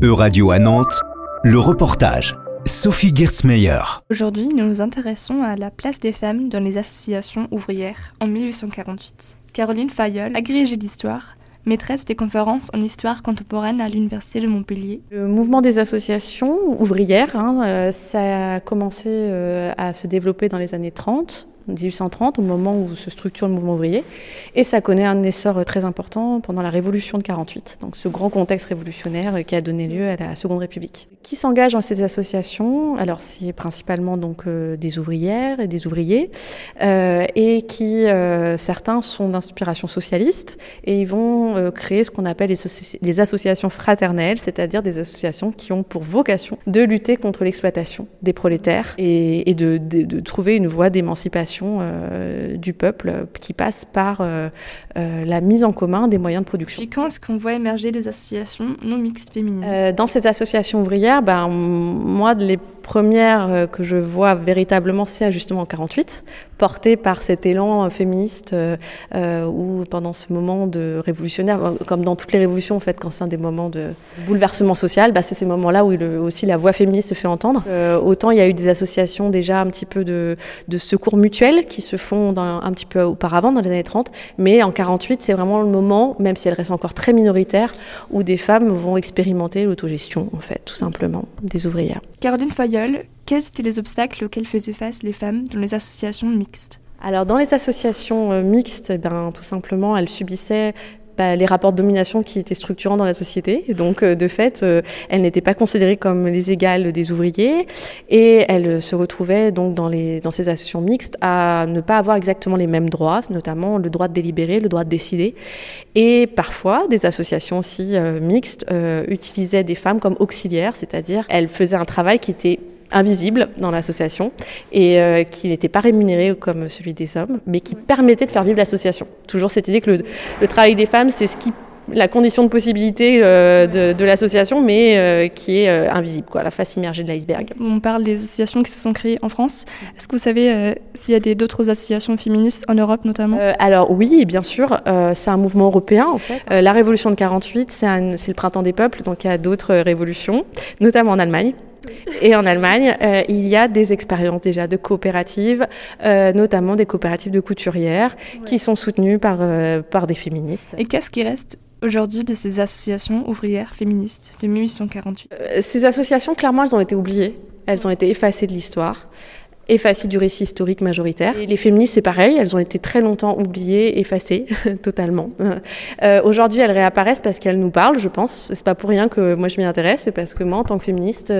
E-Radio à Nantes, le reportage. Sophie Gertzmeyer. Aujourd'hui, nous nous intéressons à la place des femmes dans les associations ouvrières en 1848. Caroline Fayol, agrégée d'histoire, maîtresse des conférences en histoire contemporaine à l'Université de Montpellier. Le mouvement des associations ouvrières, hein, euh, ça a commencé euh, à se développer dans les années 30 1830, au moment où se structure le mouvement ouvrier. Et ça connaît un essor très important pendant la Révolution de 48, donc ce grand contexte révolutionnaire qui a donné lieu à la Seconde République. Qui s'engage dans ces associations? Alors c'est principalement donc euh, des ouvrières et des ouvriers, euh, et qui euh, certains sont d'inspiration socialiste et ils vont euh, créer ce qu'on appelle les, associations fraternelles, c'est-à-dire des associations qui ont pour vocation de lutter contre l'exploitation des prolétaires et, de trouver une voie d'émancipation euh, du peuple qui passe par euh, euh, la mise en commun des moyens de production. Et quand est-ce qu'on voit émerger des associations non mixtes féminines? Dans ces associations ouvrières, ben, moi, les première euh, que je vois véritablement, c'est justement en 48, portée par cet élan euh, féministe euh, euh, où pendant ce moment de révolutionnaire, comme dans toutes les révolutions en fait, quand c'est un des moments de bouleversement social, bah, c'est ces moments-là où aussi la voix féministe se fait entendre. Autant il y a eu des associations déjà un petit peu de, secours mutuels qui se font un petit peu auparavant dans les années 30, mais en 48 c'est vraiment le moment, même si elles restent encore très minoritaires, où des femmes vont expérimenter l'autogestion en fait, tout simplement, des ouvrières. Caroline Fayol quels étaient les obstacles auxquels faisaient face les femmes dans les associations mixtes? Alors dans les associations euh, mixtes, eh ben, tout simplement, elles subissaient les rapports de domination qui étaient structurants dans la société. Et donc, euh, de fait, euh, elles n'étaient pas considérées comme les égales des ouvriers et elles se retrouvaient donc dans, les, dans ces associations mixtes à ne pas avoir exactement les mêmes droits, notamment le droit de délibérer, le droit de décider. Et parfois, des associations aussi euh, mixtes utilisaient des femmes comme auxiliaires, c'est-à-dire elles faisaient un travail qui était invisible dans l'association et euh, qui n'était pas rémunéré comme celui des hommes, mais qui permettait de faire vivre l'association. Toujours cette idée que le, le travail des femmes, c'est ce qui la condition de possibilité euh, de, de l'association, mais euh, qui est invisible, quoi, la face immergée de l'iceberg. On parle des associations qui se sont créées en France. Est-ce que vous savez s'il y a d'autres associations féministes en Europe notamment? Alors oui, bien sûr, c'est un mouvement européen en fait. La révolution de 48, c'est le printemps des peuples, donc il y a d'autres révolutions, notamment en Allemagne. Et en Allemagne, euh, il y a des expériences déjà de coopératives, euh, notamment des coopératives de couturières, ouais. qui sont soutenues par, euh, par des féministes. Et qu'est-ce qui reste aujourd'hui de ces associations ouvrières féministes de 1848 Euh, Ces associations, clairement, elles ont été oubliées. Elles ont été effacées de l'histoire effacées du récit historique majoritaire. Les féministes, c'est pareil, elles ont été très longtemps oubliées, effacées, totalement. Euh, Aujourd'hui, elles réapparaissent parce qu'elles nous parlent, je pense. C'est pas pour rien que moi je m'y intéresse, c'est parce que moi, en tant que féministe,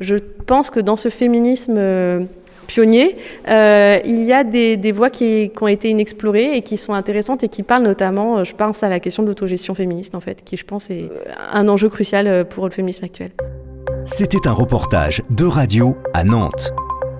je pense que dans ce féminisme euh, pionnier, euh, il y a des, des voies qui, qui, ont été inexplorées et qui sont intéressantes et qui parlent notamment, je pense à la question de l'autogestion féministe, en fait, qui, je pense, est un enjeu crucial pour le féminisme actuel. C'était un reportage de radio à Nantes